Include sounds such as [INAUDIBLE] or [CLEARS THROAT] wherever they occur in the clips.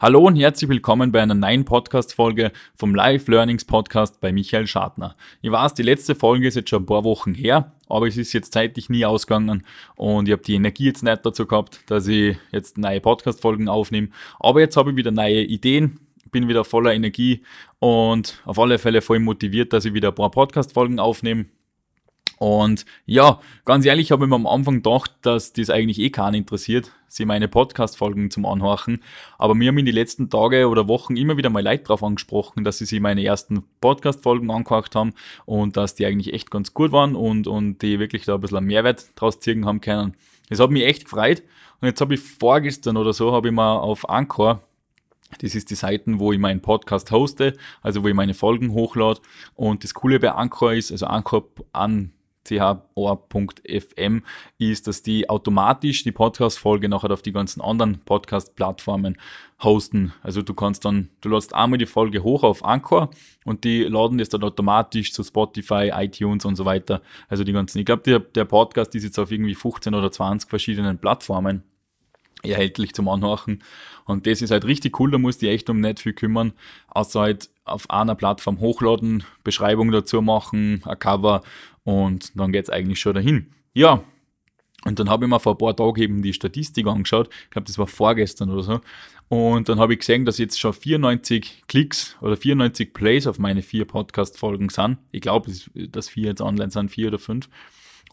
Hallo und herzlich willkommen bei einer neuen Podcast-Folge vom Live Learnings Podcast bei Michael Schadner. Ich weiß, die letzte Folge ist jetzt schon ein paar Wochen her, aber es ist jetzt zeitlich nie ausgegangen und ich habe die Energie jetzt nicht dazu gehabt, dass ich jetzt neue Podcast-Folgen aufnehme. Aber jetzt habe ich wieder neue Ideen, bin wieder voller Energie und auf alle Fälle voll motiviert, dass ich wieder ein paar Podcast-Folgen aufnehme. Und ja, ganz ehrlich, habe ich mir am Anfang gedacht, dass das eigentlich eh keinen interessiert, sie meine Podcast-Folgen zum Anhorchen. Aber mir haben in den letzten Tage oder Wochen immer wieder mal Leute drauf angesprochen, dass sie sich meine ersten Podcast-Folgen angehört haben und dass die eigentlich echt ganz gut waren und, und die wirklich da ein bisschen Mehrwert draus ziehen haben können. Das hat mich echt gefreut. Und jetzt habe ich vorgestern oder so, habe ich mal auf Anchor das ist die Seiten, wo ich meinen Podcast hoste, also wo ich meine Folgen hochlade. Und das Coole bei Anchor ist, also Anchor an chor.fm ist, dass die automatisch die Podcast-Folge nachher auf die ganzen anderen Podcast-Plattformen hosten. Also du kannst dann, du lädst einmal die Folge hoch auf Anchor und die laden das dann automatisch zu Spotify, iTunes und so weiter. Also die ganzen, ich glaube, der, der Podcast ist jetzt auf irgendwie 15 oder 20 verschiedenen Plattformen erhältlich zum Anhören. Und das ist halt richtig cool, da musst du dich echt um nicht viel kümmern, außer halt auf einer Plattform hochladen, Beschreibung dazu machen, ein Cover und dann geht's eigentlich schon dahin. Ja, und dann habe ich mir vor ein paar Tagen eben die Statistik angeschaut, ich glaube, das war vorgestern oder so, und dann habe ich gesehen, dass jetzt schon 94 Klicks oder 94 Plays auf meine vier Podcast-Folgen sind. Ich glaube, dass vier jetzt online sind, vier oder fünf.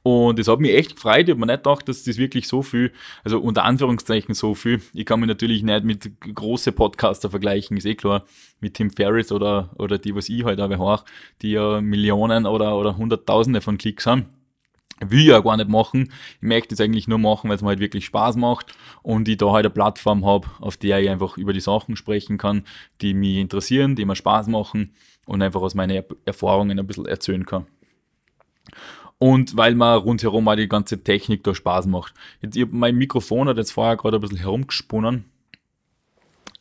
Und das hat mich echt gefreut. Ich habe mir nicht gedacht, dass das wirklich so viel, also unter Anführungszeichen so viel. Ich kann mich natürlich nicht mit großen Podcaster vergleichen, ist eh klar, mit Tim Ferriss oder, oder die, was ich halt aber hoch, die ja Millionen oder, oder Hunderttausende von Klicks haben. Will ich ja gar nicht machen. Ich möchte es eigentlich nur machen, weil es mir halt wirklich Spaß macht und ich da halt eine Plattform habe, auf der ich einfach über die Sachen sprechen kann, die mich interessieren, die mir Spaß machen und einfach aus meinen Erfahrungen ein bisschen erzählen kann und weil man rundherum auch die ganze Technik da Spaß macht. Jetzt, ich, mein Mikrofon hat jetzt vorher gerade ein bisschen herumgesponnen.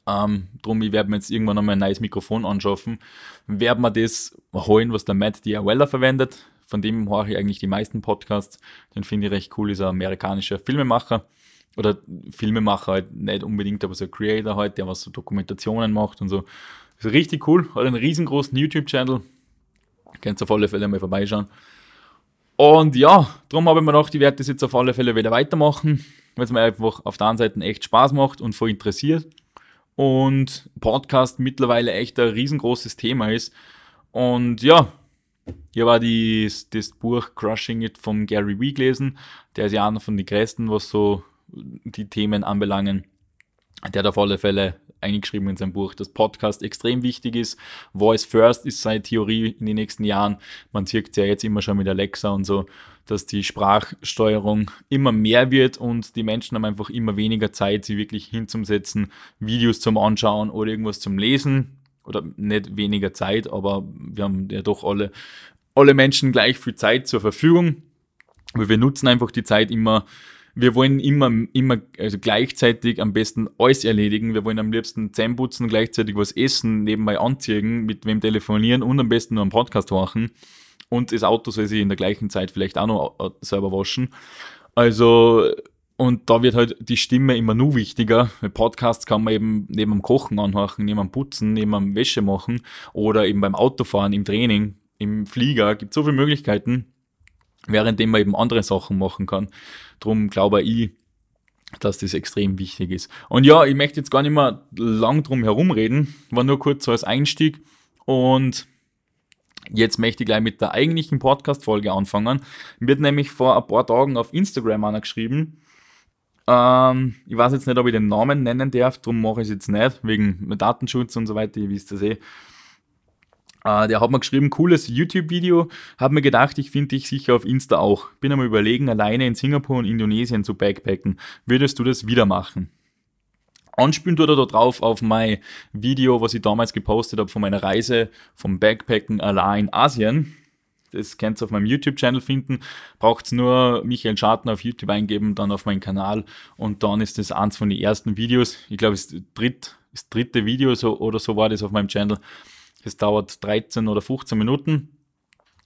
Ähm, drum, ich werde mir jetzt irgendwann einmal ein neues Mikrofon anschaffen. Werde mir das holen, was der Matt Diawella verwendet. Von dem höre ich eigentlich die meisten Podcasts. Den finde ich recht cool, ist ein amerikanischer Filmemacher. Oder Filmemacher halt nicht unbedingt, aber so ein Creator halt, der was so Dokumentationen macht und so. Ist richtig cool. Hat einen riesengroßen YouTube-Channel. Könnt ihr auf alle Fälle mal vorbeischauen. Und ja, darum habe ich mir gedacht, ich werde das jetzt auf alle Fälle wieder weitermachen, weil es mir einfach auf der einen Seite echt Spaß macht und voll interessiert. Und Podcast mittlerweile echt ein riesengroßes Thema ist. Und ja, hier war die, das Buch Crushing It von Gary Wee gelesen. Der ist ja einer von den größten, was so die Themen anbelangen. Der hat auf alle Fälle eingeschrieben in seinem Buch, dass Podcast extrem wichtig ist. Voice First ist seine Theorie in den nächsten Jahren. Man sieht es ja jetzt immer schon mit Alexa und so, dass die Sprachsteuerung immer mehr wird und die Menschen haben einfach immer weniger Zeit, sie wirklich hinzusetzen, Videos zum Anschauen oder irgendwas zum Lesen. Oder nicht weniger Zeit, aber wir haben ja doch alle, alle Menschen gleich viel Zeit zur Verfügung. Aber wir nutzen einfach die Zeit immer wir wollen immer, immer also gleichzeitig am besten alles erledigen. Wir wollen am liebsten Zähne putzen, gleichzeitig was essen, nebenbei anziehen, mit wem telefonieren und am besten nur einen Podcast machen. Und das Auto soll sich in der gleichen Zeit vielleicht auch noch selber waschen. Also, und da wird halt die Stimme immer nur wichtiger. Podcasts kann man eben neben dem Kochen anhören, neben dem Putzen, neben dem Wäsche machen oder eben beim Autofahren, im Training, im Flieger. Gibt so viele Möglichkeiten währenddem man eben andere Sachen machen kann. Drum glaube ich, dass das extrem wichtig ist. Und ja, ich möchte jetzt gar nicht mehr lang drum herumreden, war nur kurz so als Einstieg und Jetzt möchte ich gleich mit der eigentlichen Podcast-Folge anfangen. Wird nämlich vor ein paar Tagen auf Instagram einer geschrieben. Ähm, ich weiß jetzt nicht, ob ich den Namen nennen darf, darum mache ich es jetzt nicht, wegen Datenschutz und so weiter, ihr wisst das eh. Uh, der hat mir geschrieben, cooles YouTube-Video. Hab mir gedacht, ich finde dich sicher auf Insta auch. Bin am überlegen, alleine in Singapur und Indonesien zu backpacken. Würdest du das wieder machen? Anspielen tut er da drauf auf mein Video, was ich damals gepostet habe von meiner Reise vom Backpacken allein in Asien. Das könnt ihr auf meinem YouTube-Channel finden. Braucht's nur Michael Schartner auf YouTube eingeben, dann auf meinen Kanal und dann ist das eins von den ersten Videos. Ich glaube, es ist das dritte Video so, oder so war das auf meinem Channel das dauert 13 oder 15 Minuten.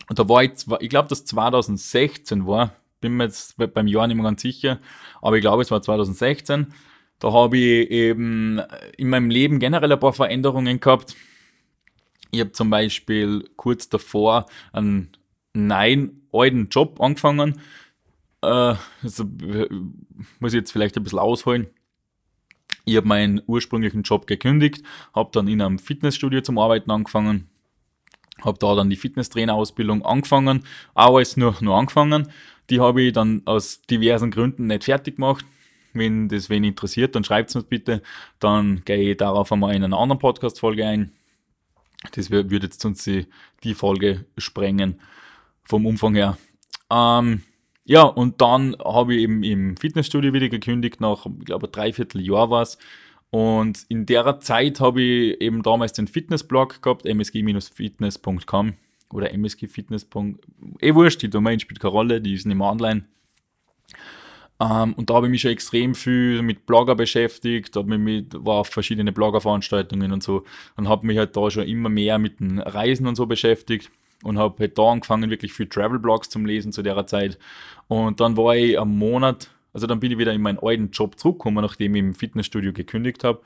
Und da war ich, ich glaube, dass 2016 war, bin mir jetzt beim Jahr nicht mehr ganz sicher, aber ich glaube, es war 2016. Da habe ich eben in meinem Leben generell ein paar Veränderungen gehabt. Ich habe zum Beispiel kurz davor einen neuen alten Job angefangen. Äh, also, muss ich jetzt vielleicht ein bisschen ausholen. Ich habe meinen ursprünglichen Job gekündigt, habe dann in einem Fitnessstudio zum Arbeiten angefangen, habe da dann die Fitnesstrainerausbildung angefangen, auch alles nur, nur angefangen. Die habe ich dann aus diversen Gründen nicht fertig gemacht. Wenn das wen interessiert, dann schreibt es mir bitte. Dann gehe ich darauf einmal in einer anderen Podcast-Folge ein. Das würde jetzt sonst die, die Folge sprengen vom Umfang her. Ähm, ja, und dann habe ich eben im Fitnessstudio wieder gekündigt, nach, ich glaube, dreiviertel Jahr war es. Und in der Zeit habe ich eben damals den Fitnessblog gehabt, msg-fitness.com oder msgfitness. Eh wurscht, die Domain spielt keine Rolle, die ist nicht mehr online. Um, ähm, und da habe ich mich schon extrem viel mit Blogger beschäftigt, mich mit, war auf verschiedene Bloggerveranstaltungen und so und habe mich halt da schon immer mehr mit den Reisen und so beschäftigt und habe halt da angefangen, wirklich viel Travel-Blogs zum Lesen zu der Zeit. Und dann war ich am Monat, also dann bin ich wieder in meinen alten Job zurückgekommen, nachdem ich im Fitnessstudio gekündigt habe.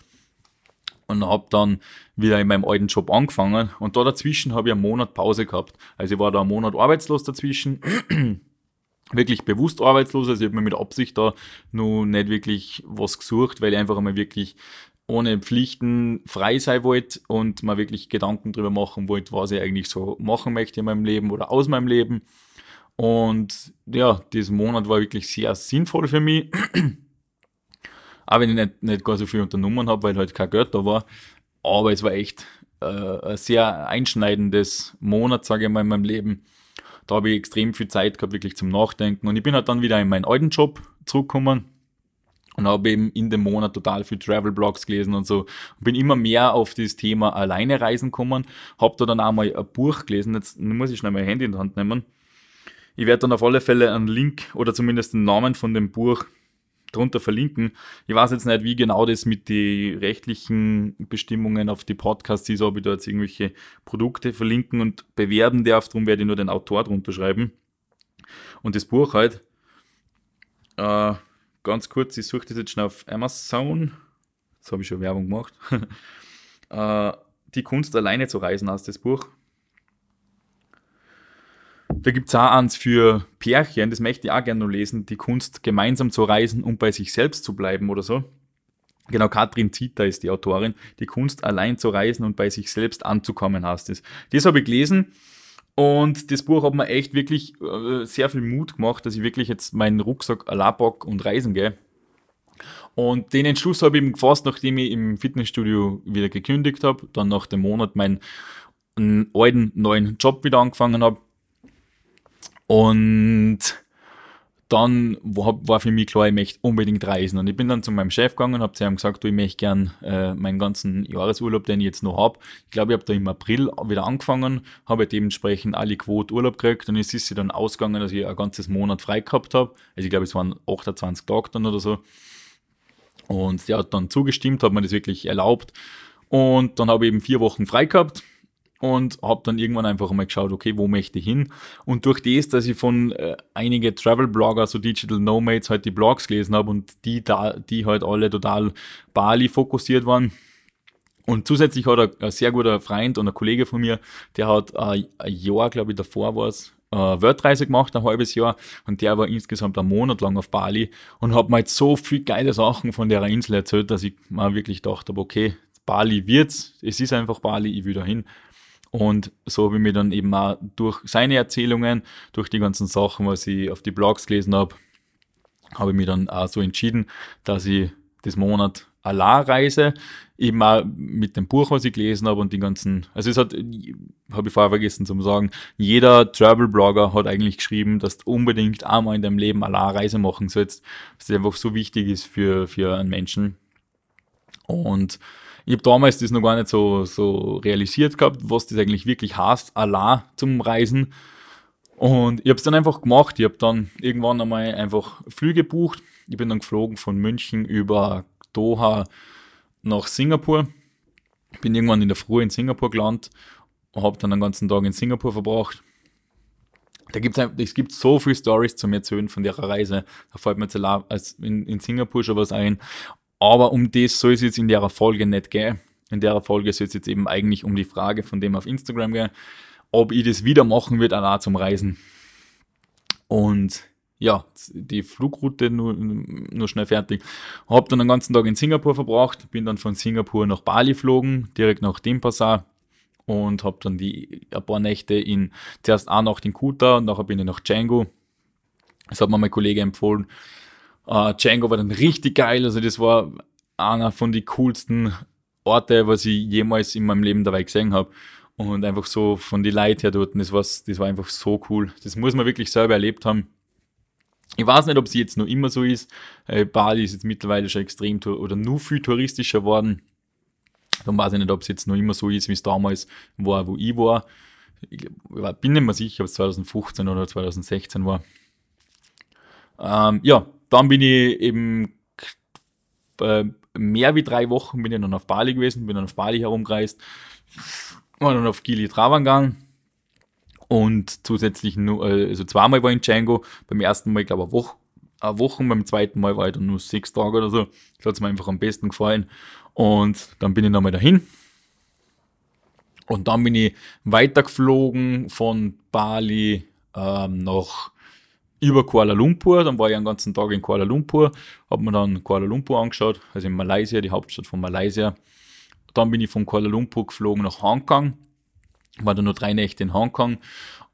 Und habe dann wieder in meinem alten Job angefangen. Und da dazwischen habe ich einen Monat Pause gehabt. Also ich war da einen Monat arbeitslos dazwischen. [CLEARS THROAT] wirklich bewusst arbeitslos. Also ich habe mir mit Absicht da nur nicht wirklich was gesucht, weil ich einfach einmal wirklich ohne Pflichten frei sein wollte und mal wirklich Gedanken darüber machen wollte, was ich eigentlich so machen möchte in meinem Leben oder aus meinem Leben. Und ja, diesen Monat war wirklich sehr sinnvoll für mich. [CLEARS THROAT] Auch wenn ich nicht, nicht gar so viel unternommen habe, weil halt kein Geld da war. Aber es war echt äh, ein sehr einschneidendes Monat, sage ich mal, in meinem Leben. Da habe ich extrem viel Zeit gehabt, wirklich zum Nachdenken. Und ich bin halt dann wieder in meinen alten Job zurückgekommen und habe eben in dem Monat total viel Travel-Blogs gelesen und so. Und bin immer mehr auf das Thema alleine reisen gekommen. Habe da dann auch mal ein Buch gelesen. Jetzt muss ich schnell mein Handy in die Hand nehmen. Ich werde dann auf alle Fälle einen Link oder zumindest den Namen von dem Buch drunter verlinken. Ich weiß jetzt nicht, wie genau das mit den rechtlichen Bestimmungen auf die Podcasts ist, ob ich da jetzt irgendwelche Produkte verlinken und bewerben darf. Darum werde ich nur den Autor drunter schreiben. Und das Buch halt, äh, ganz kurz, ich suche das jetzt schnell auf Amazon. Jetzt habe ich schon Werbung gemacht. [LAUGHS] äh, die Kunst alleine zu reisen heißt das Buch. Da gibt es auch eins für Pärchen, das möchte ich auch gerne noch lesen. Die Kunst gemeinsam zu reisen und bei sich selbst zu bleiben oder so. Genau, Katrin Zita ist die Autorin. Die Kunst allein zu reisen und bei sich selbst anzukommen heißt es. Das habe ich gelesen und das Buch hat mir echt wirklich äh, sehr viel Mut gemacht, dass ich wirklich jetzt meinen Rucksack allein pack und reisen gehe. Und den Entschluss habe ich gefasst, nachdem ich im Fitnessstudio wieder gekündigt habe, dann nach dem Monat meinen alten neuen Job wieder angefangen habe. Und dann war für mich klar, ich möchte unbedingt reisen. Und ich bin dann zu meinem Chef gegangen und habe zu ihm gesagt, du, ich möchte gern äh, meinen ganzen Jahresurlaub, den ich jetzt noch habe. Ich glaube, ich habe da im April wieder angefangen, habe dementsprechend alle Quote Urlaub gekriegt und es ist sie dann ausgegangen, dass ich ein ganzes Monat frei gehabt habe. Also ich glaube, es waren 28 Tage dann oder so. Und der hat dann zugestimmt, hat mir das wirklich erlaubt. Und dann habe ich eben vier Wochen frei gehabt und habe dann irgendwann einfach mal geschaut, okay, wo möchte ich hin? Und durch das, dass ich von äh, einige Travel-Blogger, so Digital Nomads, halt die Blogs gelesen habe und die da, die halt alle total Bali fokussiert waren. Und zusätzlich hat ein, ein sehr guter Freund und ein Kollege von mir, der hat äh, ein Jahr, glaube ich, davor war es, äh, Weltreise gemacht, ein halbes Jahr, und der war insgesamt einen Monat lang auf Bali und hat mir halt so viel geile Sachen von der Insel erzählt, dass ich mir wirklich gedacht habe, okay, Bali wird's, es ist einfach Bali, ich will da hin. Und so habe ich mir dann eben auch durch seine Erzählungen, durch die ganzen Sachen, was ich auf die Blogs gelesen habe, habe ich mir dann auch so entschieden, dass ich das Monat allein reise, eben auch mit dem Buch, was ich gelesen habe und die ganzen, also es hat, habe ich vorher vergessen zu sagen, jeder Travel-Blogger hat eigentlich geschrieben, dass du unbedingt einmal in deinem Leben allein Reise machen sollst, dass das einfach so wichtig ist für, für einen Menschen. Und ich habe damals das noch gar nicht so, so realisiert gehabt, was das eigentlich wirklich heißt, allein zum Reisen. Und ich habe es dann einfach gemacht. Ich habe dann irgendwann einmal einfach Flüge gebucht. Ich bin dann geflogen von München über Doha nach Singapur. Bin irgendwann in der Früh in Singapur gelandet und habe dann den ganzen Tag in Singapur verbracht. Da gibt's es gibt so viele Stories zu mir erzählen von der Reise. Da fällt mir jetzt in, in Singapur schon was ein. Aber um das soll es jetzt in der Folge nicht gehen. In der Folge soll es jetzt eben eigentlich um die Frage von dem auf Instagram gehen, ob ich das wieder machen würde, allein zum Reisen. Und ja, die Flugroute nur, nur schnell fertig. Hab dann den ganzen Tag in Singapur verbracht, bin dann von Singapur nach Bali geflogen, direkt nach Denpasar und hab dann die ein paar Nächte in zuerst eine Nacht in Kuta und nachher bin ich nach Django. Das hat mir mein Kollege empfohlen. Uh, Django war dann richtig geil, also das war einer von den coolsten Orte, was ich jemals in meinem Leben dabei gesehen habe. Und einfach so von den Leuten her dort, das, das war einfach so cool. Das muss man wirklich selber erlebt haben. Ich weiß nicht, ob sie jetzt noch immer so ist. Äh, Bali ist jetzt mittlerweile schon extrem oder nur viel touristischer geworden. Dann weiß ich nicht, ob es jetzt noch immer so ist, wie es damals war, wo ich war. Ich bin nicht mehr sicher, ob es 2015 oder 2016 war. Ähm, ja, dann bin ich eben äh, mehr wie drei Wochen bin ich dann auf Bali gewesen, bin dann auf Bali herumgereist, war dann auf Gili Travangan und zusätzlich nur, äh, also zweimal war ich in Django, beim ersten Mal, glaube ich, eine Woche, eine Woche, beim zweiten Mal war ich dann nur sechs Tage oder so. Das hat mir einfach am besten gefallen. Und dann bin ich nochmal dahin. Und dann bin ich weitergeflogen von Bali ähm, nach über Kuala Lumpur. Dann war ich einen ganzen Tag in Kuala Lumpur, habe mir dann Kuala Lumpur angeschaut, also in Malaysia, die Hauptstadt von Malaysia. Dann bin ich von Kuala Lumpur geflogen nach Hongkong, war dann nur drei Nächte in Hongkong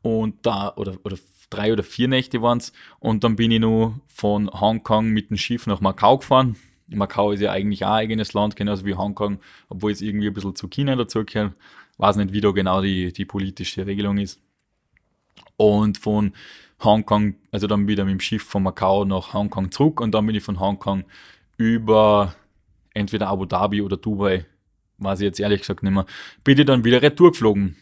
und da, oder, oder drei oder vier Nächte waren es. Und dann bin ich nur von Hongkong mit dem Schiff nach Macau gefahren. Macau ist ja eigentlich auch ein eigenes Land, genauso wie Hongkong, obwohl es irgendwie ein bisschen zu China dazugehört. Weiß nicht, wie da genau die, die politische Regelung ist. Und von Hongkong, also dann wieder mit dem Schiff von Macau nach Hongkong zurück und dann bin ich von Hongkong über entweder Abu Dhabi oder Dubai, weiß ich jetzt ehrlich gesagt nicht mehr, bin ich dann wieder retour geflogen.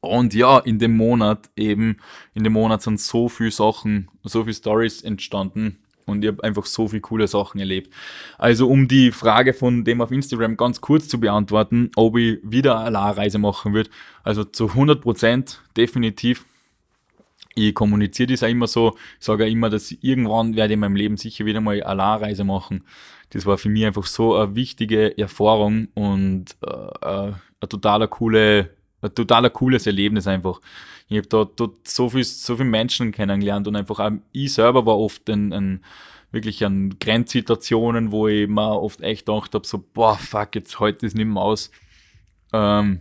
Und ja, in dem Monat eben, in dem Monat sind so viele Sachen, so viele Stories entstanden und ich habe einfach so viele coole Sachen erlebt. Also um die Frage von dem auf Instagram ganz kurz zu beantworten, ob ich wieder eine Reise machen würde, also zu 100% definitiv ich kommuniziere das auch immer so, ich sage auch immer, dass irgendwann werde ich in meinem Leben sicher wieder mal eine machen. Das war für mich einfach so eine wichtige Erfahrung und äh, äh, ein totaler coole, ein totaler cooles Erlebnis einfach. Ich habe dort, dort so viel, so viele Menschen kennengelernt und einfach auch ich selber war oft ein, ein wirklich an Grenzsituationen, wo ich mir oft echt gedacht habe, so, boah, fuck, jetzt heute ist nicht mehr aus. Ähm,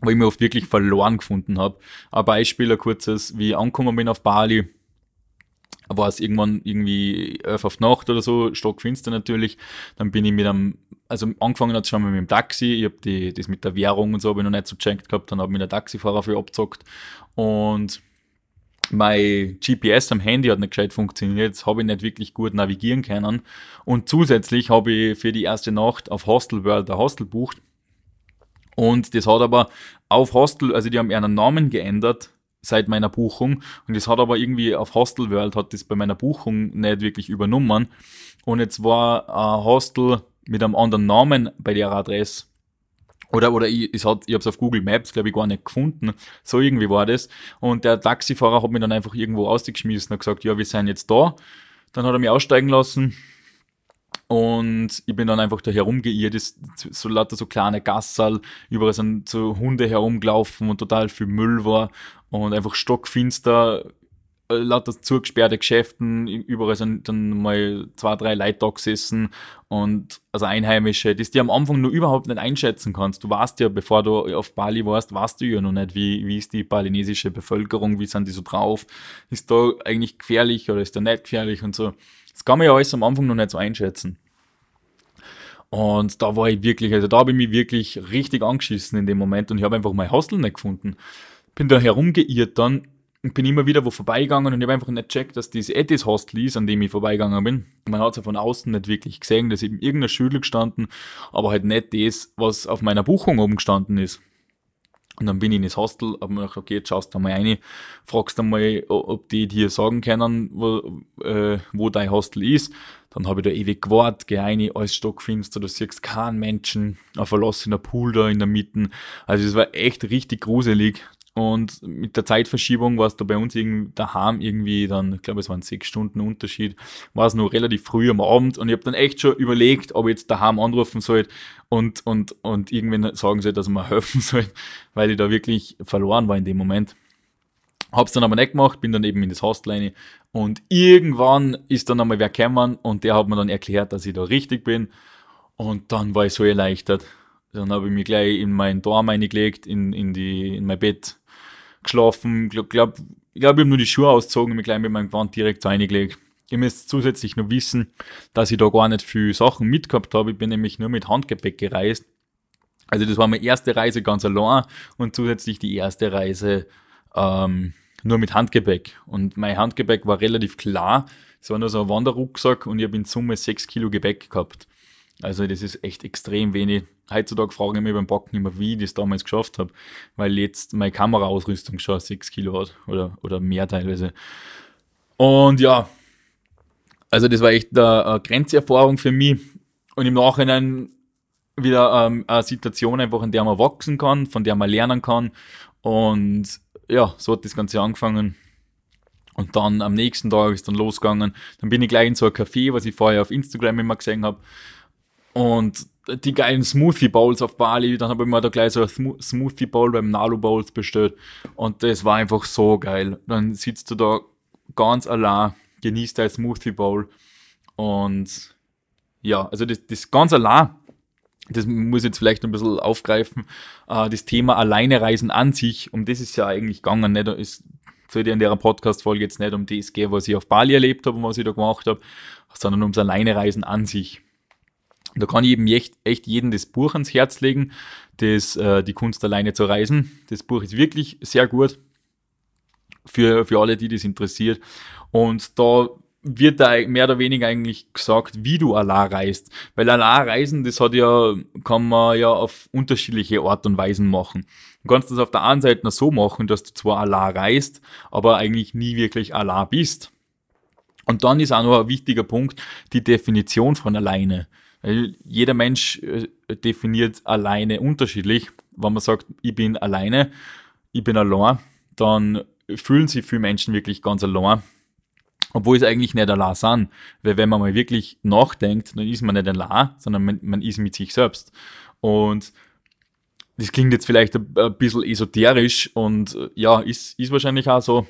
wo ich mich oft wirklich verloren gefunden habe. Ein Beispiel, ein kurzes, wie ich angekommen bin auf Bali, war es irgendwann irgendwie elf auf Nacht oder so, stockfinster natürlich. Dann bin ich mit einem, also angefangen hat es schon mal mit dem Taxi, ich habe das mit der Währung und so habe ich noch nicht so gecheckt gehabt, dann habe ich mit der Taxifahrer viel abgezockt und mein GPS am Handy hat nicht gescheit funktioniert, jetzt habe ich nicht wirklich gut navigieren können. Und zusätzlich habe ich für die erste Nacht auf Hostel World ein Hostel bucht und das hat aber auf Hostel, also die haben ihren Namen geändert seit meiner Buchung. Und das hat aber irgendwie auf Hostel World hat das bei meiner Buchung nicht wirklich übernommen. Und jetzt war ein Hostel mit einem anderen Namen bei der Adresse. Oder, oder ich, ich, hat, ich habe es auf Google Maps, glaube ich, gar nicht gefunden. So irgendwie war das. Und der Taxifahrer hat mich dann einfach irgendwo ausgeschmissen und gesagt, ja, wir sind jetzt da. Dann hat er mich aussteigen lassen und ich bin dann einfach da herumgeirrt, ist so lauter so kleine Gassal, überall sind so Hunde herumgelaufen und total viel Müll war und einfach stockfinster, äh, lauter zugesperrte Geschäften, überall sind dann mal zwei, drei Leute da gesessen und also Einheimische, das die am Anfang nur überhaupt nicht einschätzen kannst. Du weißt ja, bevor du auf Bali warst, weißt du ja noch nicht, wie, wie ist die balinesische Bevölkerung, wie sind die so drauf, ist da eigentlich gefährlich oder ist da nicht gefährlich und so. Das kann man ja alles am Anfang noch nicht so einschätzen. Und da war ich wirklich, also da habe ich mich wirklich richtig angeschissen in dem Moment und ich habe einfach mein Hostel nicht gefunden. Bin da herumgeirrt dann und bin immer wieder wo vorbeigegangen und ich habe einfach nicht checkt, dass das das Hostel ist, an dem ich vorbeigegangen bin. Man hat es ja von außen nicht wirklich gesehen, dass eben irgendein Schüler gestanden, aber halt nicht das, was auf meiner Buchung oben gestanden ist. Und dann bin ich in das Hostel, hab mir gedacht, okay, jetzt schaust du mal rein, fragst du mal, ob die dir sagen können, wo, äh, wo dein Hostel ist. Dann habe ich da ewig gewartet, geh rein, alles stockfinster, du siehst keinen Menschen, ein verlassener Pool da in der Mitte. Also es war echt richtig gruselig. Und mit der Zeitverschiebung war es da bei uns irgendwie daheim irgendwie dann, ich glaube, es waren sechs Stunden Unterschied, war es noch relativ früh am Abend und ich habe dann echt schon überlegt, ob ich jetzt daheim anrufen soll und, und, und irgendwann sagen soll, dass man [LAUGHS] helfen soll, weil ich da wirklich verloren war in dem Moment. Hab's dann aber nicht gemacht, bin dann eben in das Hostel rein und irgendwann ist dann einmal wer gekommen und der hat mir dann erklärt, dass ich da richtig bin und dann war ich so erleichtert. Dann habe ich mich gleich in meinen Dorm eingelegt, in, in, die, in mein Bett geschlafen. Ich glaube, glaub, ich, glaub, ich habe nur die Schuhe ausgezogen und mich gleich mit meinem Gewand direkt reingelegt. Ihr müsst zusätzlich noch wissen, dass ich da gar nicht viel Sachen mitgehabt habe. Ich bin nämlich nur mit Handgepäck gereist. Also das war meine erste Reise ganz allein und zusätzlich die erste Reise ähm, nur mit Handgepäck. Und mein Handgepäck war relativ klar. Es war nur so ein Wanderrucksack und ich habe in Summe sechs Kilo Gepäck gehabt. Also das ist echt extrem wenig. Heutzutage frage ich mich beim Backen immer, wie ich das damals geschafft habe, weil jetzt meine Kameraausrüstung schon 6 Kilo hat oder, oder mehr teilweise. Und ja, also das war echt eine, Grenzerfahrung für mich und im Nachhinein wieder ähm, eine Situation einfach, in der man wachsen kann, von der man lernen kann und ja, so hat das Ganze angefangen. Und dann am nächsten Tag ist dann losgegangen. Dann bin ich gleich in so ein Café, was ich vorher auf Instagram immer gesehen habe. Und die geilen Smoothie Bowls auf Bali, dann habe ich mir da gleich so ein Smoothie Bowl beim Nalu Bowls bestellt. Und das war einfach so geil. Dann sitzt du da ganz allein, genießt dein Smoothie Bowl. Und ja, also das, das ganz allein, das muss ich jetzt vielleicht ein bisschen aufgreifen, äh, das Thema Alleine reisen an sich, um das ist ja eigentlich gegangen, nicht? Es soll ja in der Podcast-Folge jetzt nicht um das gehen, was ich auf Bali erlebt habe und was ich da gemacht habe, sondern ums Alleinereisen an sich. Da kann ich eben echt, echt jedem das Buch ans Herz legen, das, äh, die Kunst alleine zu reisen. Das Buch ist wirklich sehr gut für, für alle, die das interessiert. Und da wird da mehr oder weniger eigentlich gesagt, wie du allein reist. Weil allein reisen, das hat ja, kann man ja auf unterschiedliche Art und Weisen machen. Du kannst das auf der einen Seite noch so machen, dass du zwar allein reist, aber eigentlich nie wirklich allein bist. Und dann ist auch noch ein wichtiger Punkt, die Definition von alleine. Jeder Mensch äh, definiert alleine unterschiedlich. Wenn man sagt, ich bin alleine, ich bin allein, dann fühlen sich viele Menschen wirklich ganz allein. Obwohl es eigentlich nicht allein sind. Weil wenn man mal wirklich nachdenkt, dann ist man nicht allein, sondern man, man ist mit sich selbst. Und das klingt jetzt vielleicht ein, ein bisschen esoterisch und äh, ja, ist, ist wahrscheinlich auch so.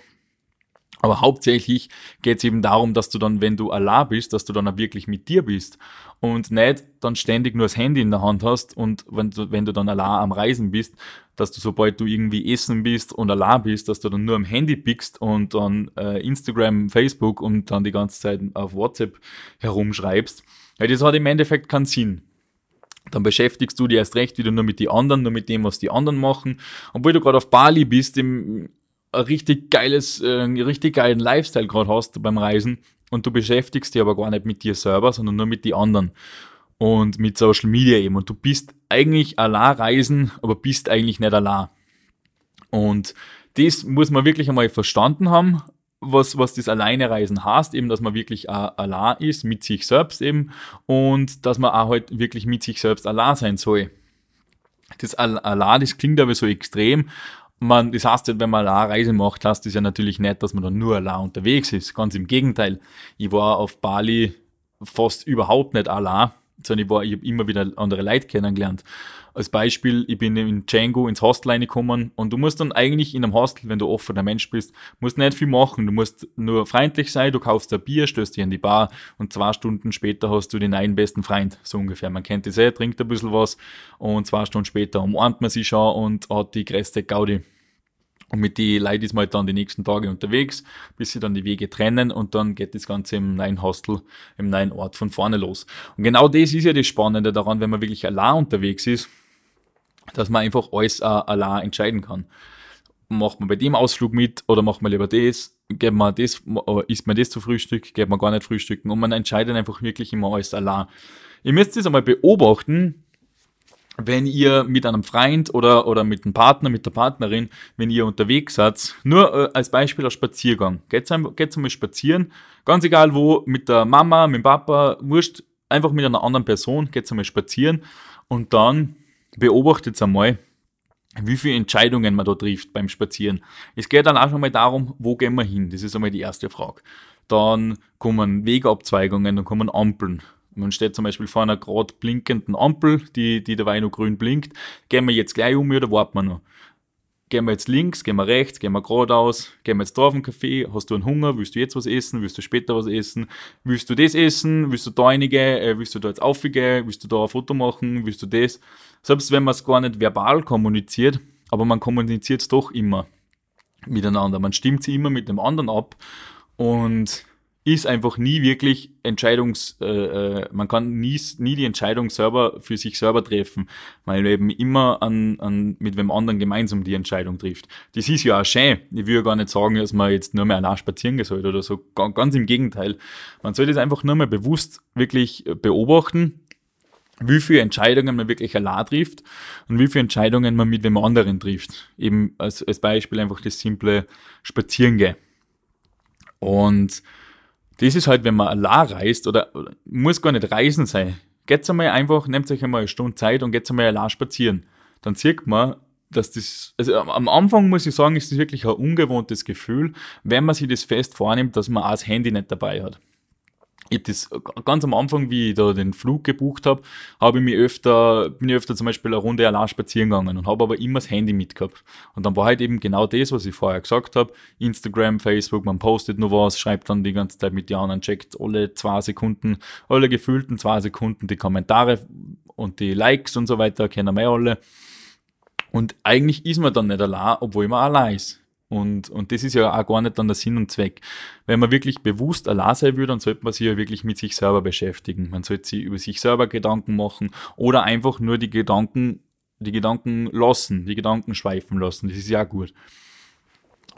Aber hauptsächlich geht es eben darum, dass du dann, wenn du allein bist, dass du dann auch wirklich mit dir bist und nicht dann ständig nur das Handy in der Hand hast und wenn du, wenn du dann allein am Reisen bist, dass du sobald du irgendwie essen bist und allein bist, dass du dann nur am Handy pickst und dann äh, Instagram, Facebook und dann die ganze Zeit auf WhatsApp herumschreibst. Ja, das hat im Endeffekt keinen Sinn. Dann beschäftigst du dich erst recht wieder nur mit den anderen, nur mit dem, was die anderen machen. Obwohl du gerade auf Bali bist, im, richtig geiles, äh, richtig geilen Lifestyle gerade hast beim Reisen und du beschäftigst dich aber gar nicht mit dir selber, sondern nur mit den anderen und mit Social Media eben und du bist eigentlich allein reisen, aber bist eigentlich nicht allein. Und das muss man wirklich einmal verstanden haben, was, was das alleine Reisen heißt, eben, dass man wirklich allein ist, mit sich selbst eben, und dass man auch halt wirklich mit sich selbst allein sein soll. Das allein, das klingt aber so extrem, man, das heißt halt, wenn man eine Reise macht, heißt das ja natürlich nicht, dass man dann nur allein unterwegs ist. Ganz im Gegenteil. Ich war auf Bali fast überhaupt nicht allein, sondern ich, war, ich habe immer wieder andere Leute kennengelernt. Als Beispiel, ich bin in Django ins Hostel reingekommen und du musst dann eigentlich in einem Hostel, wenn du offener Mensch bist, musst nicht viel machen. Du musst nur freundlich sein, du kaufst ein Bier, stößt dich in die Bar und zwei Stunden später hast du den einen besten Freund, so ungefähr. Man kennt das eh, trinkt ein bisschen was und zwei Stunden später umarmt man sich schon und hat die größte Gaudi. Und mit die Leuten ist man halt dann die nächsten Tage unterwegs, bis sie dann die Wege trennen und dann geht das Ganze im neuen Hostel, im neuen Ort von vorne los. Und genau das ist ja das Spannende daran, wenn man wirklich allein unterwegs ist, dass man einfach alles äh, allein entscheiden kann. Macht man bei dem Ausflug mit oder macht man lieber das, geht man das, äh, isst man das zu Frühstück, geht man gar nicht frühstücken und man entscheidet einfach wirklich immer alles allein. Ihr müsst das einmal beobachten, wenn ihr mit einem Freund oder, oder mit einem Partner, mit der Partnerin, wenn ihr unterwegs seid, nur äh, als Beispiel ein Spaziergang. Geht's, ein, geht's einmal spazieren, ganz egal wo, mit der Mama, mit dem Papa, wurscht, einfach mit einer anderen Person, geht's einmal spazieren und dann beobachtet einmal, wie viele Entscheidungen man da trifft beim Spazieren. Es geht dann auch schon mal darum, wo gehen wir hin? Das ist einmal die erste Frage. Dann kommen Wegabzweigungen, dann kommen Ampeln. Man steht zum Beispiel vor einer gerade blinkenden Ampel, die, die dabei noch grün blinkt. Gehen wir jetzt gleich um oder warten wir noch? Gehen wir jetzt links, gehen wir rechts, gehen wir geradeaus, gehen wir jetzt da auf den Kaffee, hast du einen Hunger, willst du jetzt was essen, willst du später was essen, willst du das essen, willst du da einige, äh, willst du da jetzt aufgehen, willst du da ein Foto machen, willst du das? Selbst wenn man es gar nicht verbal kommuniziert, aber man kommuniziert es doch immer miteinander. Man stimmt sie immer mit dem anderen ab und ist einfach nie wirklich Entscheidungs, äh, äh, man kann nie, nie die Entscheidung selber für sich selber treffen, weil man eben immer an, an, mit wem anderen gemeinsam die Entscheidung trifft. Das ist ja auch schön. Ich will ja gar nicht sagen, dass man jetzt nur mehr allein spazieren soll oder so. Ganz im Gegenteil. Man soll das einfach nur mal bewusst wirklich beobachten, wie viele Entscheidungen man wirklich allein trifft und wie viele Entscheidungen man mit wem anderen trifft. Eben als, als Beispiel einfach das simple Spazierengehen. Und das ist halt, wenn man allein reist oder, oder muss gar nicht reisen sein. Geht's einmal einfach, nehmt euch einmal eine Stunde Zeit und geht's einmal allein spazieren. Dann sieht man, dass das, also am Anfang muss ich sagen, ist das wirklich ein ungewohntes Gefühl, wenn man sich das fest vornimmt, dass man auch das Handy nicht dabei hat ich habe das ganz am Anfang, wie ich da den Flug gebucht habe, habe ich mich öfter, bin ich öfter zum Beispiel eine Runde allein spazieren gegangen und habe aber immer das Handy mitgehabt. Und dann war halt eben genau das, was ich vorher gesagt habe. Instagram, Facebook, man postet nur was, schreibt dann die ganze Zeit mit den anderen, checkt alle zwei Sekunden, alle gefühlten zwei Sekunden die Kommentare und die Likes und so weiter, kennen wir alle. Und eigentlich ist man dann nicht allein, obwohl man allein ist. Und, und das ist ja auch gar nicht dann der Sinn und Zweck. Wenn man wirklich bewusst allein sein will, dann sollte man sich ja wirklich mit sich selber beschäftigen. Man sollte sich über sich selber Gedanken machen oder einfach nur die Gedanken, die Gedanken lassen, die Gedanken schweifen lassen. Das ist ja auch gut.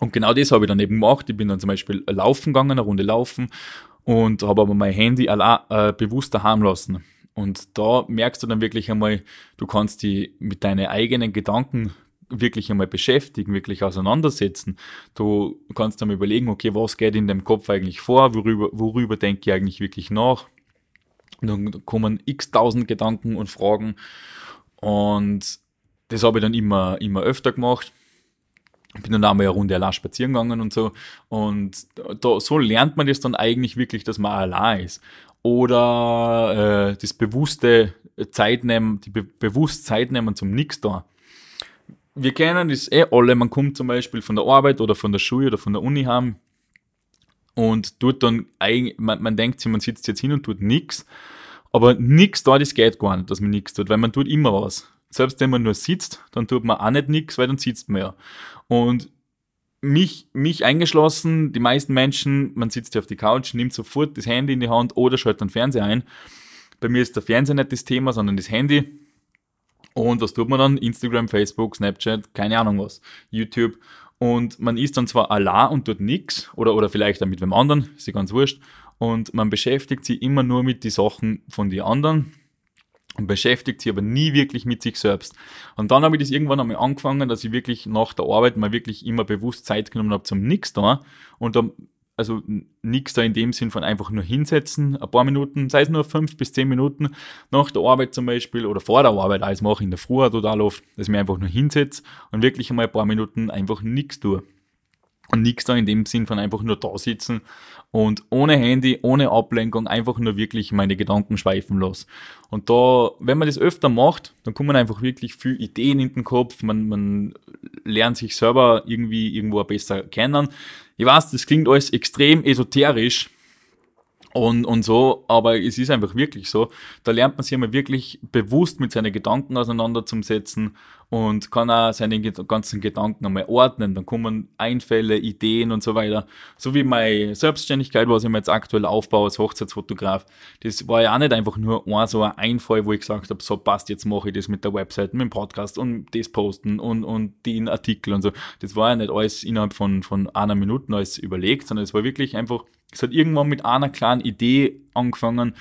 Und genau das habe ich dann eben gemacht. Ich bin dann zum Beispiel laufen gegangen, eine Runde laufen und habe aber mein Handy allein, äh, bewusst daheim lassen. Und da merkst du dann wirklich einmal, du kannst die mit deinen eigenen Gedanken wirklich einmal beschäftigen, wirklich auseinandersetzen. Du kannst dann überlegen, okay, was geht in dem Kopf eigentlich vor, worüber, worüber denke ich eigentlich wirklich nach. Und dann kommen x tausend Gedanken und Fragen und das habe ich dann immer, immer öfter gemacht. Bin dann einmal eine Runde allein spazieren gegangen und so. Und da, so lernt man das dann eigentlich wirklich, dass man allein ist. Oder äh, das bewusste Zeit nehmen, die be bewusst Zeit nehmen zum Nix da wir kennen das eh alle, man kommt zum Beispiel von der Arbeit oder von der Schule oder von der Uni heim und tut dann, man, man denkt sich, man sitzt jetzt hin und tut nichts, aber nichts da, das geht gar nicht, dass man nichts tut, weil man tut immer was. Selbst wenn man nur sitzt, dann tut man auch nicht nichts, weil dann sitzt man ja. Und mich, mich eingeschlossen, die meisten Menschen, man sitzt ja auf die Couch, nimmt sofort das Handy in die Hand oder schaltet den Fernseher ein. Bei mir ist der Fernseher nicht das Thema, sondern das Handy. Und was tut man dann? Instagram, Facebook, Snapchat, keine Ahnung was, YouTube. Und man ist dann zwar allein und tut nichts, oder, oder vielleicht auch mit wem anderen, ist ja ganz wurscht. Und man beschäftigt sich immer nur mit den Sachen von den anderen und beschäftigt sich aber nie wirklich mit sich selbst. Und dann habe ich das irgendwann einmal angefangen, dass ich wirklich nach der Arbeit mal wirklich immer bewusst Zeit genommen habe zum Nix da. Und dann also nichts da in dem Sinn von einfach nur hinsetzen, ein paar Minuten, sei es nur fünf bis zehn Minuten nach der Arbeit zum Beispiel oder vor der Arbeit, als mache ich in der Früh total oft, dass ich mir einfach nur hinsetze und wirklich einmal ein paar Minuten einfach nichts tue. Und nichts da in dem Sinn von einfach nur da sitzen und ohne Handy, ohne Ablenkung einfach nur wirklich meine Gedanken schweifen lasse. Und da, wenn man das öfter macht, dann kommen einfach wirklich viel Ideen in den Kopf, man, man lernt sich selber irgendwie irgendwo besser kennen. Ich weiß, das klingt alles extrem esoterisch, und, und so, aber es ist einfach wirklich so. Da lernt man sich immer wirklich bewusst mit seinen Gedanken auseinanderzusetzen und kann auch seine ganzen Gedanken einmal ordnen. Dann kommen Einfälle, Ideen und so weiter. So wie meine Selbstständigkeit, was ich mir jetzt aktuell aufbaue als Hochzeitsfotograf. Das war ja auch nicht einfach nur ein so ein Einfall, wo ich gesagt habe, so passt, jetzt mache ich das mit der Website, mit dem Podcast und das posten und, und den Artikel und so. Das war ja nicht alles innerhalb von, von einer Minute alles überlegt, sondern es war wirklich einfach es hat irgendwann mit einer kleinen Idee angefangen,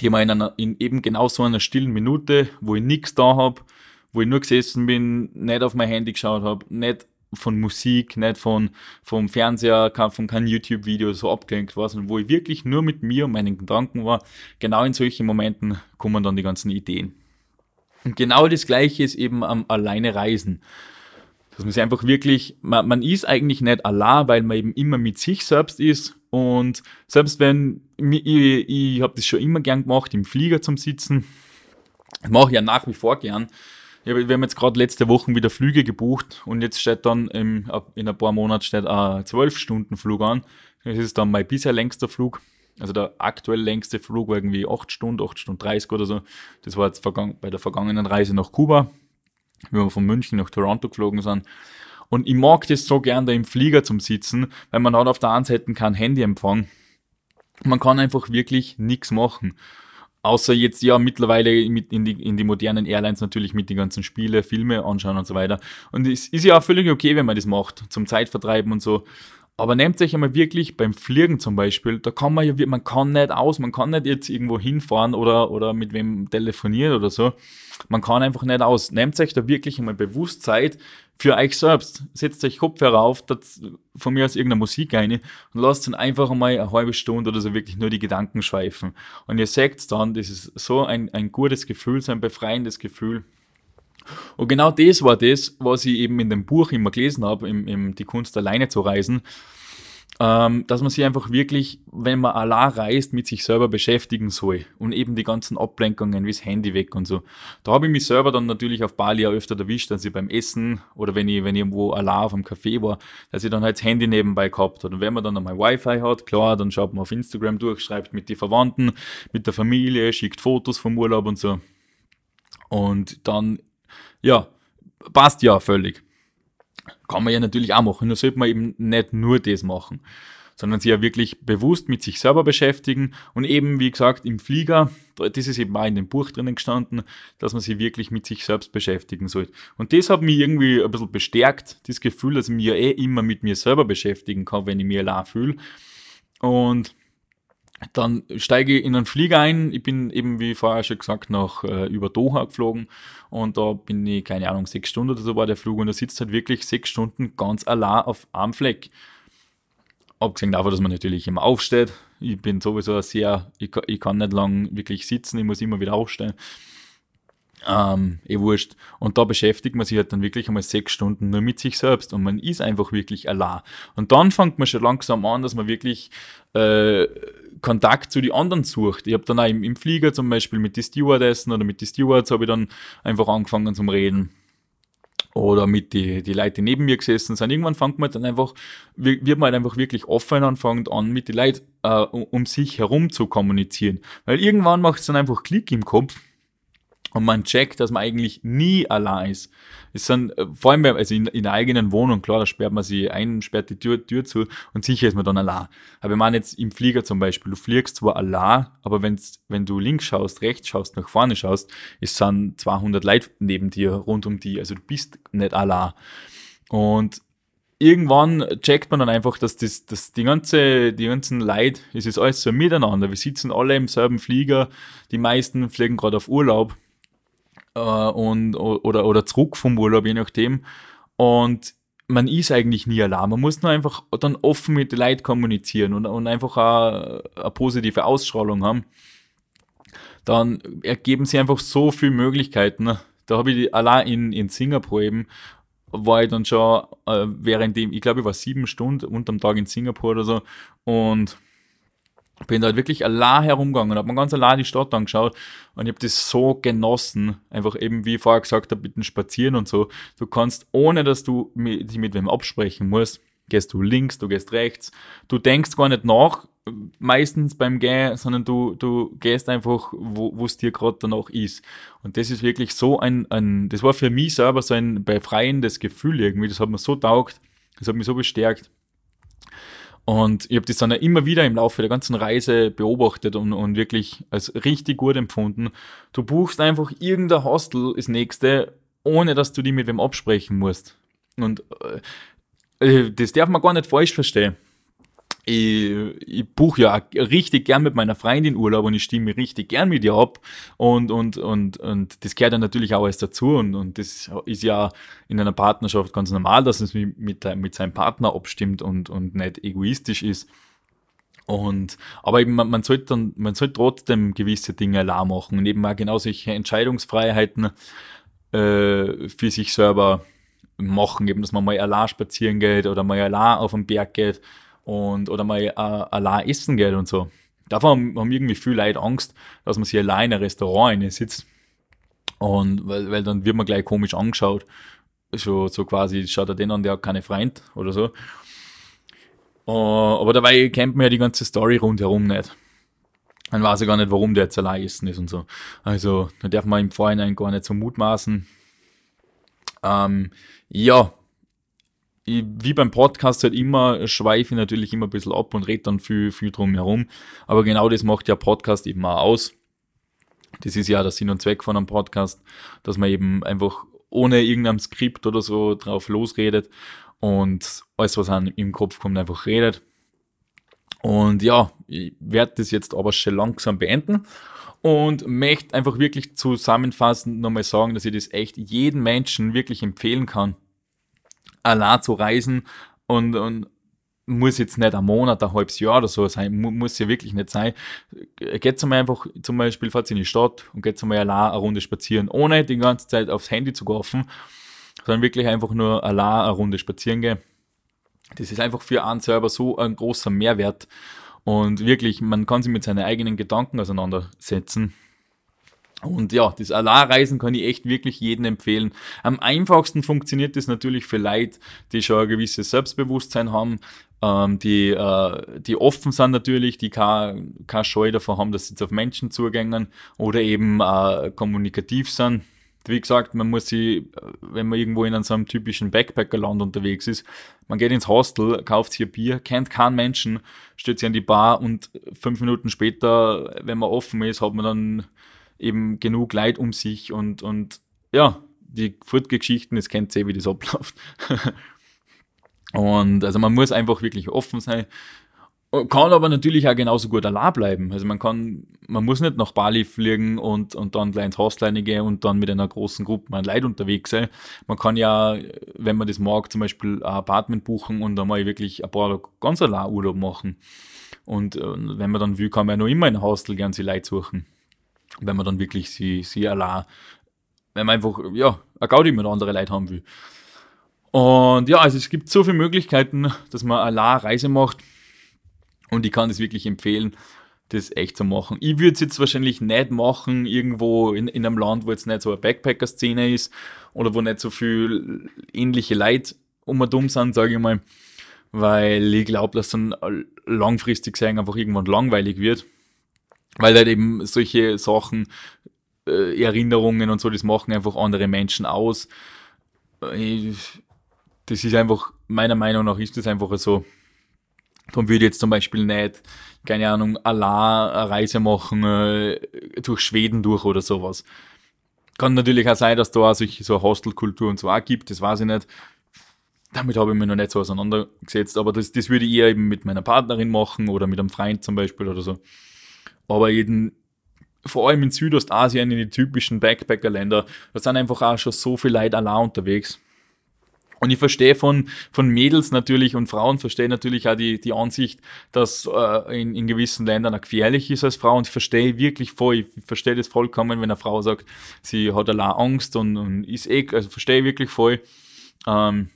die man in, einer, in eben genau so einer stillen Minute, wo ich nichts da habe, wo ich nur gesessen bin, nicht auf mein Handy geschaut habe, nicht von Musik, nicht von, vom Fernseher, von keinem YouTube-Video so abgelenkt war, sondern wo ich wirklich nur mit mir und meinen Gedanken war. Genau in solchen Momenten kommen dann die ganzen Ideen. Und genau das Gleiche ist eben am alleine Reisen. Dass man sich einfach wirklich, man, man ist eigentlich nicht allein, weil man eben immer mit sich selbst ist. Und selbst wenn, ich, ich, ich habe das schon immer gern gemacht, im Flieger zum Sitzen, mache ich ja nach wie vor gern. Ja, wir haben jetzt gerade letzte Woche wieder Flüge gebucht und jetzt steht dann im, in ein paar Monaten steht ein 12-Stunden-Flug an. Das ist dann mein bisher längster Flug. Also der aktuell längste Flug war irgendwie 8 Stunden, 8 Stunden 30 oder so. Das war jetzt bei der vergangenen Reise nach Kuba, wie wir von München nach Toronto geflogen sind. Und ich mag das so gern, da im Flieger zum Sitzen, weil man hat auf der einen Seite kein Handyempfang. Man kann einfach wirklich nichts machen. Außer jetzt ja mittlerweile mit in, die, in die modernen Airlines natürlich mit den ganzen Spiele, Filme anschauen und so weiter. Und es ist ja auch völlig okay, wenn man das macht, zum Zeitvertreiben und so. Aber nehmt euch einmal wirklich beim Fliegen zum Beispiel, da kann man ja, man kann nicht aus, man kann nicht jetzt irgendwo hinfahren oder, oder mit wem telefonieren oder so. Man kann einfach nicht aus. Nehmt euch da wirklich einmal bewusst Zeit für euch selbst. Setzt euch Kopfhörer auf, das, von mir aus irgendeine Musik rein und lasst dann einfach einmal eine halbe Stunde oder so wirklich nur die Gedanken schweifen. Und ihr seht dann, das ist so ein, ein gutes Gefühl, so ein befreiendes Gefühl. Und genau das war das, was ich eben in dem Buch immer gelesen habe, im, im Die Kunst alleine zu reisen, ähm, dass man sich einfach wirklich, wenn man allein reist, mit sich selber beschäftigen soll und eben die ganzen Ablenkungen wie das Handy weg und so. Da habe ich mich selber dann natürlich auf Bali auch öfter erwischt, dass ich beim Essen oder wenn ich, wenn ich irgendwo allein auf dem Café war, dass ich dann halt das Handy nebenbei gehabt habe. Und wenn man dann einmal Wi-Fi hat, klar, dann schaut man auf Instagram durch, schreibt mit den Verwandten, mit der Familie, schickt Fotos vom Urlaub und so. Und dann ja, passt ja völlig. Kann man ja natürlich auch machen. Nur sollte man eben nicht nur das machen, sondern sich ja wirklich bewusst mit sich selber beschäftigen und eben, wie gesagt, im Flieger, das ist eben auch in dem Buch drinnen gestanden, dass man sich wirklich mit sich selbst beschäftigen sollte. Und das hat mich irgendwie ein bisschen bestärkt, das Gefühl, dass ich mich ja eh immer mit mir selber beschäftigen kann, wenn ich mich allein fühle. Und dann steige ich in einen Flieger ein. Ich bin eben, wie vorher schon gesagt, nach äh, über Doha geflogen und da bin ich, keine Ahnung, sechs Stunden oder so war der Flug und da sitzt halt wirklich sechs Stunden ganz allein auf einem Fleck. Abgesehen davon, dass man natürlich immer aufsteht. Ich bin sowieso sehr, ich, ich kann nicht lang wirklich sitzen, ich muss immer wieder aufstehen. Ähm, eh wurscht. Und da beschäftigt man sich halt dann wirklich einmal sechs Stunden nur mit sich selbst und man ist einfach wirklich allein. Und dann fängt man schon langsam an, dass man wirklich äh, Kontakt zu den anderen sucht. Ich habe dann auch im, im, Flieger zum Beispiel mit den Stewardessen oder mit den Stewards habe ich dann einfach angefangen zum Reden. Oder mit die, die Leute, die neben mir gesessen sind. Irgendwann fängt man dann einfach, wird man halt einfach wirklich offen anfangen an, mit den Leuten äh, um, um sich herum zu kommunizieren. Weil irgendwann macht es dann einfach Klick im Kopf und man checkt, dass man eigentlich nie allein ist. Es sind, äh, vor allem also in, in der eigenen Wohnung, klar, da sperrt man sie ein, sperrt die Tür, Tür zu und sicher ist man dann allein. Aber wenn man jetzt im Flieger zum Beispiel, du fliegst zwar allein, aber wenn's, wenn du links schaust, rechts schaust, nach vorne schaust, es sind 200 Leute neben dir, rund um die, also du bist nicht allein. Und irgendwann checkt man dann einfach, dass das, dass die ganze, die ganzen Leute, es ist alles so miteinander. Wir sitzen alle im selben Flieger, die meisten fliegen gerade auf Urlaub äh, und, oder, oder zurück vom Urlaub, je nachdem. Und man ist eigentlich nie allein. Man muss nur einfach dann offen mit den Leuten kommunizieren und, und einfach eine, eine positive Ausstrahlung haben. Dann ergeben sich einfach so viele Möglichkeiten. Da habe ich allein in, in Singapur eben, war ich dann schon, äh, während dem, ich glaube, ich war sieben Stunden unterm Tag in Singapur oder so und bin da halt wirklich allein herumgegangen, habe mir ganz allein die Stadt angeschaut und ich habe das so genossen. Einfach eben, wie ich vorher gesagt habe, mit dem Spazieren und so. Du kannst, ohne dass du dich mit wem absprechen musst, gehst du links, du gehst rechts. Du denkst gar nicht nach, meistens beim Gehen, sondern du, du gehst einfach, wo es dir gerade danach ist. Und das ist wirklich so ein, ein, das war für mich selber so ein befreiendes Gefühl irgendwie. Das hat mir so taugt, das hat mich so bestärkt. Und ich habe das dann immer wieder im Laufe der ganzen Reise beobachtet und, und wirklich als richtig gut empfunden. Du buchst einfach irgendein Hostel das nächste, ohne dass du die mit wem absprechen musst. Und äh, das darf man gar nicht falsch verstehen ich, ich buche ja richtig gern mit meiner Freundin Urlaub und ich stimme richtig gern mit ihr ab. Und, und, und, und das gehört ja natürlich auch alles dazu. Und, und das ist ja in einer Partnerschaft ganz normal, dass es mit, mit, seinem Partner abstimmt und, und nicht egoistisch ist. Und, aber eben, man, man sollte dann, man sollte trotzdem gewisse Dinge allein machen und eben auch genau solche Entscheidungsfreiheiten äh, für sich selber machen, eben, dass man mal allein spazieren geht oder mal allein auf den Berg geht und, oder mal äh, allein essen geht und so. Davon haben irgendwie viele Leute Angst, dass man sich allein in ein Restaurant sitzt und weil, weil dann wird man gleich komisch angeschaut. So, so quasi, schaut er den an, der hat keine Freund oder so. Uh, aber dabei kennt man ja die ganze Story rundherum nicht. Man weiß ja gar nicht, warum der jetzt allein essen ist und so. Also, da darf man im Vorhinein gar nicht so mutmaßen. Ähm, ja, wie beim Podcast halt immer, schweife ich natürlich immer ein bisschen ab und rede dann viel, viel drum herum. Aber genau das macht ja Podcast eben auch aus. Das ist ja der Sinn und Zweck von einem Podcast, dass man eben einfach ohne irgendein Skript oder so drauf losredet und alles, was einem im Kopf kommt, einfach redet. Und ja, ich werde das jetzt aber schon langsam beenden und möchte einfach wirklich zusammenfassend nochmal sagen, dass ich das echt jedem Menschen wirklich empfehlen kann, allein zu reisen und, und muss jetzt nicht ein Monat, ein halbes Jahr oder so sein, muss ja wirklich nicht sein. Geht einmal einfach zum Beispiel, fahrt in die Stadt und geht einmal allein eine Runde spazieren, ohne die ganze Zeit aufs Handy zu greifen, sondern wirklich einfach nur allein eine Runde spazieren gehen. Das ist einfach für einen selber so ein großer Mehrwert und wirklich, man kann sich mit seinen eigenen Gedanken auseinandersetzen und ja, das Alarreisen kann ich echt wirklich jedem empfehlen. Am einfachsten funktioniert das natürlich für Leute, die schon ein gewisses Selbstbewusstsein haben, ähm, die, äh, die offen sind natürlich, die keine, keine Scheu davon haben, dass sie jetzt auf Menschen zugängen oder eben äh, kommunikativ sind. Wie gesagt, man muss sie, wenn man irgendwo in so einem typischen Backpackerland unterwegs ist, man geht ins Hostel, kauft sich ein Bier, kennt keinen Menschen, stellt sich an die Bar und fünf Minuten später, wenn man offen ist, hat man dann eben genug Leid um sich und, und ja, die Furtgeschichten, es kennt ihr, wie das abläuft. [LAUGHS] und also man muss einfach wirklich offen sein. Kann aber natürlich auch genauso gut allein bleiben. Also man kann, man muss nicht nach Bali fliegen und, und dann gleich ins Hostline gehen und dann mit einer großen Gruppe an Leid unterwegs sein. Man kann ja, wenn man das mag, zum Beispiel ein Apartment buchen und dann mal wirklich ein paar ganz allein Urlaub machen. Und, und wenn man dann will, kann man ja noch immer in ein Hostel gern sich Leid suchen wenn man dann wirklich sie, sie allein, wenn man einfach, ja, eine Gaudi mit anderen Leuten haben will. Und ja, also es gibt so viele Möglichkeiten, dass man allein Reise macht. Und ich kann das wirklich empfehlen, das echt zu machen. Ich würde es jetzt wahrscheinlich nicht machen, irgendwo in, in einem Land, wo jetzt nicht so eine Backpacker-Szene ist oder wo nicht so viel ähnliche Leute um und um sind, sage ich mal. Weil ich glaube, dass dann langfristig sein einfach irgendwann langweilig wird weil halt eben solche Sachen, äh, Erinnerungen und so, das machen einfach andere Menschen aus. Äh, das ist einfach, meiner Meinung nach ist das einfach so. Darum würde ich jetzt zum Beispiel nicht, keine Ahnung, allein eine Reise machen, äh, durch Schweden durch oder sowas. Kann natürlich auch sein, dass da auch solche so Hostelkultur und so auch gibt, das weiß ich nicht. Damit habe ich mich noch nicht so auseinandergesetzt, aber das, das würde ich eher eben mit meiner Partnerin machen oder mit einem Freund zum Beispiel oder so. Aber jeden, vor allem in Südostasien, in die typischen Backpacker-Länder, da sind einfach auch schon so viele Leute allein unterwegs. Und ich verstehe von, von Mädels natürlich und Frauen verstehe natürlich auch die, die Ansicht, dass äh, in, in gewissen Ländern auch gefährlich ist als Frau und ich verstehe wirklich voll, ich verstehe das vollkommen, wenn eine Frau sagt, sie hat allein Angst und, und ist eh, also verstehe ich wirklich voll. Ähm,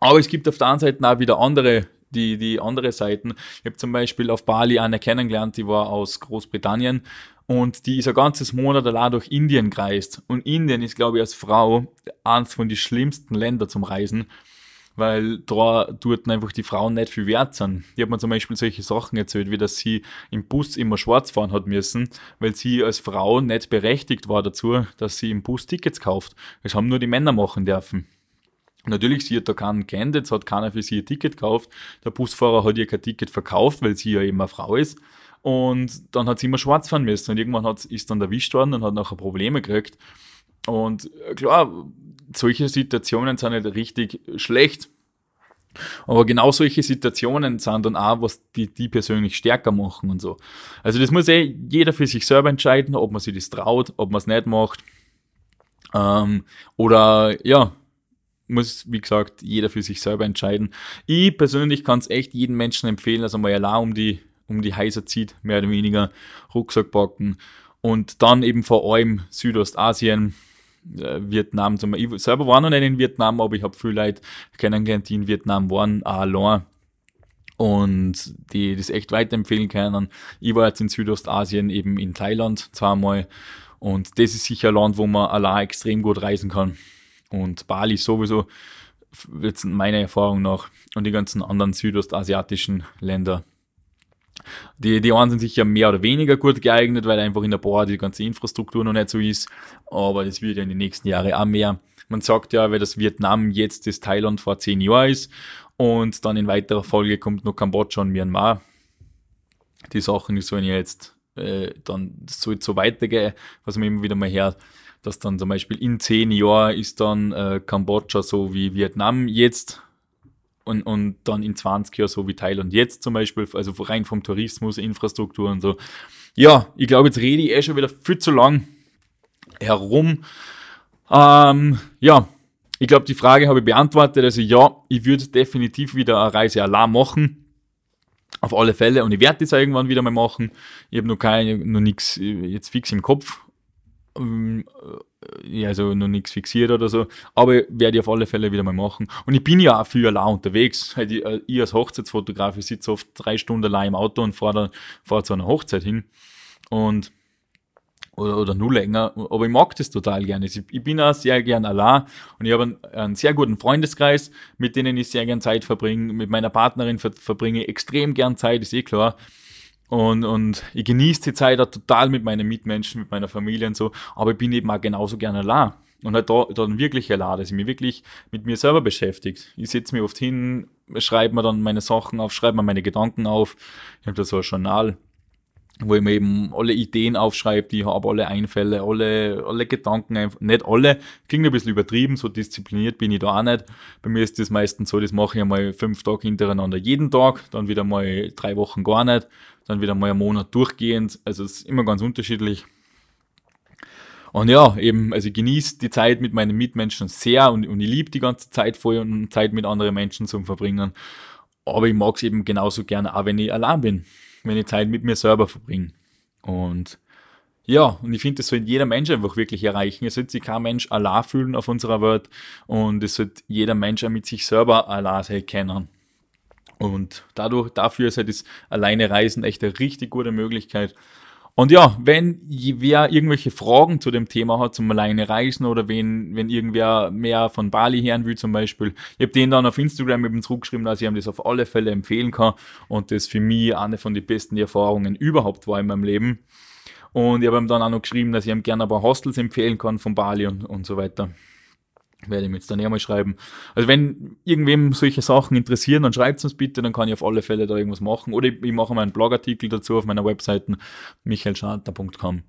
aber es gibt auf der anderen Seite auch wieder andere die, die andere Seiten. Ich habe zum Beispiel auf Bali eine kennengelernt, die war aus Großbritannien und die ist ein ganzes Monat allein durch Indien gereist. Und Indien ist, glaube ich, als Frau eines von den schlimmsten Ländern zum Reisen, weil da dort einfach die Frauen nicht viel wert sind. Die hat mir zum Beispiel solche Sachen erzählt, wie dass sie im Bus immer schwarz fahren hat müssen, weil sie als Frau nicht berechtigt war dazu, dass sie im Bus Tickets kauft. Das haben nur die Männer machen dürfen. Natürlich, sie hat da keinen kennt, jetzt hat keiner für sie ein Ticket gekauft. Der Busfahrer hat ihr kein Ticket verkauft, weil sie ja eben eine Frau ist. Und dann hat sie immer schwarz fahren müssen. Und irgendwann hat, ist dann erwischt worden und hat nachher Probleme gekriegt. Und äh, klar, solche Situationen sind nicht richtig schlecht. Aber genau solche Situationen sind dann auch, was die, die persönlich stärker machen und so. Also das muss eh jeder für sich selber entscheiden, ob man sich das traut, ob man es nicht macht. Ähm, oder ja, muss, wie gesagt, jeder für sich selber entscheiden. Ich persönlich kann es echt jedem Menschen empfehlen, dass er mal allein um die, um die Häuser zieht, mehr oder weniger, Rucksack packen und dann eben vor allem Südostasien, äh, Vietnam. Ich selber war noch nicht in Vietnam, aber ich habe viele Leute kennengelernt, die in Vietnam waren, auch allein und die das echt weiterempfehlen können. Ich war jetzt in Südostasien, eben in Thailand zweimal und das ist sicher ein Land, wo man allein extrem gut reisen kann. Und Bali sowieso, jetzt meiner Erfahrung nach, und die ganzen anderen südostasiatischen Länder. Die, die einen sind sicher mehr oder weniger gut geeignet, weil einfach in der Bar die ganze Infrastruktur noch nicht so ist. Aber das wird ja in den nächsten Jahren auch mehr. Man sagt ja, weil das Vietnam jetzt das Thailand vor zehn Jahren ist und dann in weiterer Folge kommt noch Kambodscha und Myanmar. Die Sachen, sollen ja jetzt äh, dann soll so weitergehen, was man immer wieder mal hört, dass dann zum Beispiel in zehn Jahren ist dann äh, Kambodscha so wie Vietnam jetzt und, und dann in 20 Jahren so wie Thailand jetzt zum Beispiel, also rein vom Tourismus, Infrastruktur und so. Ja, ich glaube, jetzt rede ich eh schon wieder viel zu lang herum. Ähm, ja, ich glaube, die Frage habe ich beantwortet. Also ja, ich würde definitiv wieder eine Reise allein machen. Auf alle Fälle. Und ich werde das auch irgendwann wieder mal machen. Ich habe noch kein, noch nichts jetzt fix im Kopf. Ähm, ja, also noch nichts fixiert oder so. Aber werde ich auf alle Fälle wieder mal machen. Und ich bin ja auch viel allein unterwegs. Ich, äh, ich als Hochzeitsfotograf, ich sitze oft drei Stunden allein im Auto und fahre, fahre zu einer Hochzeit hin. Und oder, oder nur länger. Aber ich mag das total gerne. Ich, bin auch sehr gern allein und ich habe einen, einen, sehr guten Freundeskreis, mit denen ich sehr gern Zeit verbringe. Mit meiner Partnerin ver, verbringe ich extrem gern Zeit, ist eh klar. Und, und ich genieße die Zeit auch total mit meinen Mitmenschen, mit meiner Familie und so. Aber ich bin eben auch genauso gern allein. Und halt da, dann wirklich allein, dass ich mich wirklich mit mir selber beschäftigt. Ich setze mich oft hin, schreibe mir dann meine Sachen auf, schreibe mir meine Gedanken auf. Ich habe da so ein Journal wo ich mir eben alle Ideen aufschreibe, die ich habe, alle Einfälle, alle, alle Gedanken, nicht alle, klingt ein bisschen übertrieben, so diszipliniert bin ich da auch nicht. Bei mir ist das meistens so, das mache ich einmal fünf Tage hintereinander jeden Tag, dann wieder mal drei Wochen gar nicht, dann wieder mal einen Monat durchgehend, also es ist immer ganz unterschiedlich. Und ja, eben, also ich genieße die Zeit mit meinen Mitmenschen sehr und, und ich liebe die ganze Zeit voll und Zeit mit anderen Menschen zu verbringen. Aber ich mag es eben genauso gerne, auch wenn ich allein bin ich Zeit mit mir selber verbringe. Und ja, und ich finde, das sollte jeder Mensch einfach wirklich erreichen. Es sollte sich kein Mensch allein fühlen auf unserer Welt und es sollte jeder Mensch auch mit sich selber allein sein. Und dadurch, dafür ist halt das alleine Reisen echt eine richtig gute Möglichkeit, und ja, wenn wer irgendwelche Fragen zu dem Thema hat, zum alleine reisen oder wenn, wenn irgendwer mehr von Bali hören will zum Beispiel, ich habe den dann auf Instagram eben zurückgeschrieben, dass ich ihm das auf alle Fälle empfehlen kann und das für mich eine von den besten Erfahrungen überhaupt war in meinem Leben. Und ich habe ihm dann auch noch geschrieben, dass ich ihm gerne ein paar Hostels empfehlen kann von Bali und, und so weiter werde mir jetzt dann eher mal schreiben. Also wenn irgendwem solche Sachen interessieren, dann schreibt es uns bitte, dann kann ich auf alle Fälle da irgendwas machen. Oder ich, ich mache mal einen Blogartikel dazu auf meiner Webseite michaelscharter.com.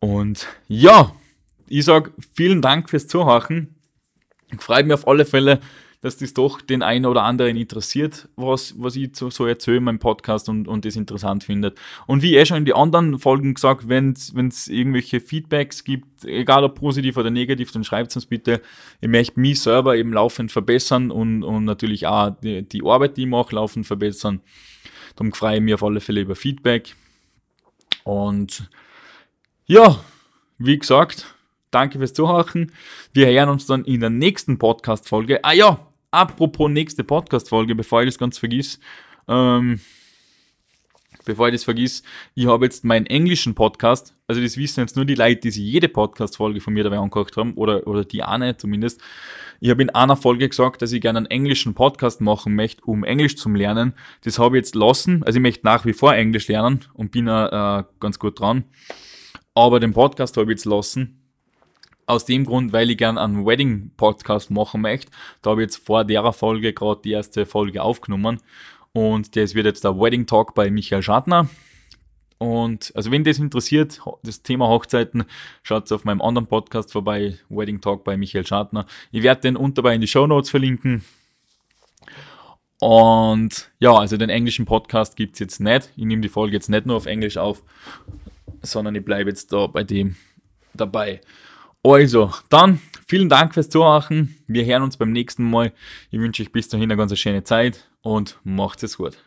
Und ja, ich sage vielen Dank fürs Zuhören. Freut mich auf alle Fälle, dass das doch den einen oder anderen interessiert, was, was ich so, so erzähle in meinem Podcast und, und das interessant findet. Und wie eh schon in die anderen Folgen gesagt, wenn es irgendwelche Feedbacks gibt, egal ob positiv oder negativ, dann schreibt es uns bitte. Ich möchte mich selber eben laufend verbessern und, und natürlich auch die, die Arbeit, die ich mache, laufend verbessern. Darum freue ich mich auf alle Fälle über Feedback. Und ja, wie gesagt, danke fürs Zuhören. Wir hören uns dann in der nächsten Podcast-Folge. Ah ja, apropos nächste Podcast-Folge, bevor ich das ganz vergiss, ähm, bevor ich das vergiss, ich habe jetzt meinen englischen Podcast, also das wissen jetzt nur die Leute, die sich jede Podcast-Folge von mir dabei angeguckt haben, oder, oder die eine zumindest. Ich habe in einer Folge gesagt, dass ich gerne einen englischen Podcast machen möchte, um Englisch zu lernen. Das habe ich jetzt lassen. Also ich möchte nach wie vor Englisch lernen und bin äh, ganz gut dran. Aber den Podcast habe ich jetzt lassen, aus dem Grund, weil ich gerne einen Wedding-Podcast machen möchte. Da habe ich jetzt vor der Folge gerade die erste Folge aufgenommen. Und das wird jetzt der Wedding Talk bei Michael Schadner. Und also wenn das interessiert, das Thema Hochzeiten, schaut auf meinem anderen Podcast vorbei, Wedding Talk bei Michael Schadner. Ich werde den unterbei in die Show Notes verlinken. Und ja, also den englischen Podcast gibt es jetzt nicht. Ich nehme die Folge jetzt nicht nur auf Englisch auf, sondern ich bleibe jetzt da bei dem dabei. Also, dann vielen Dank fürs Zuhören. Wir hören uns beim nächsten Mal. Ich wünsche euch bis dahin eine ganz schöne Zeit und macht es gut.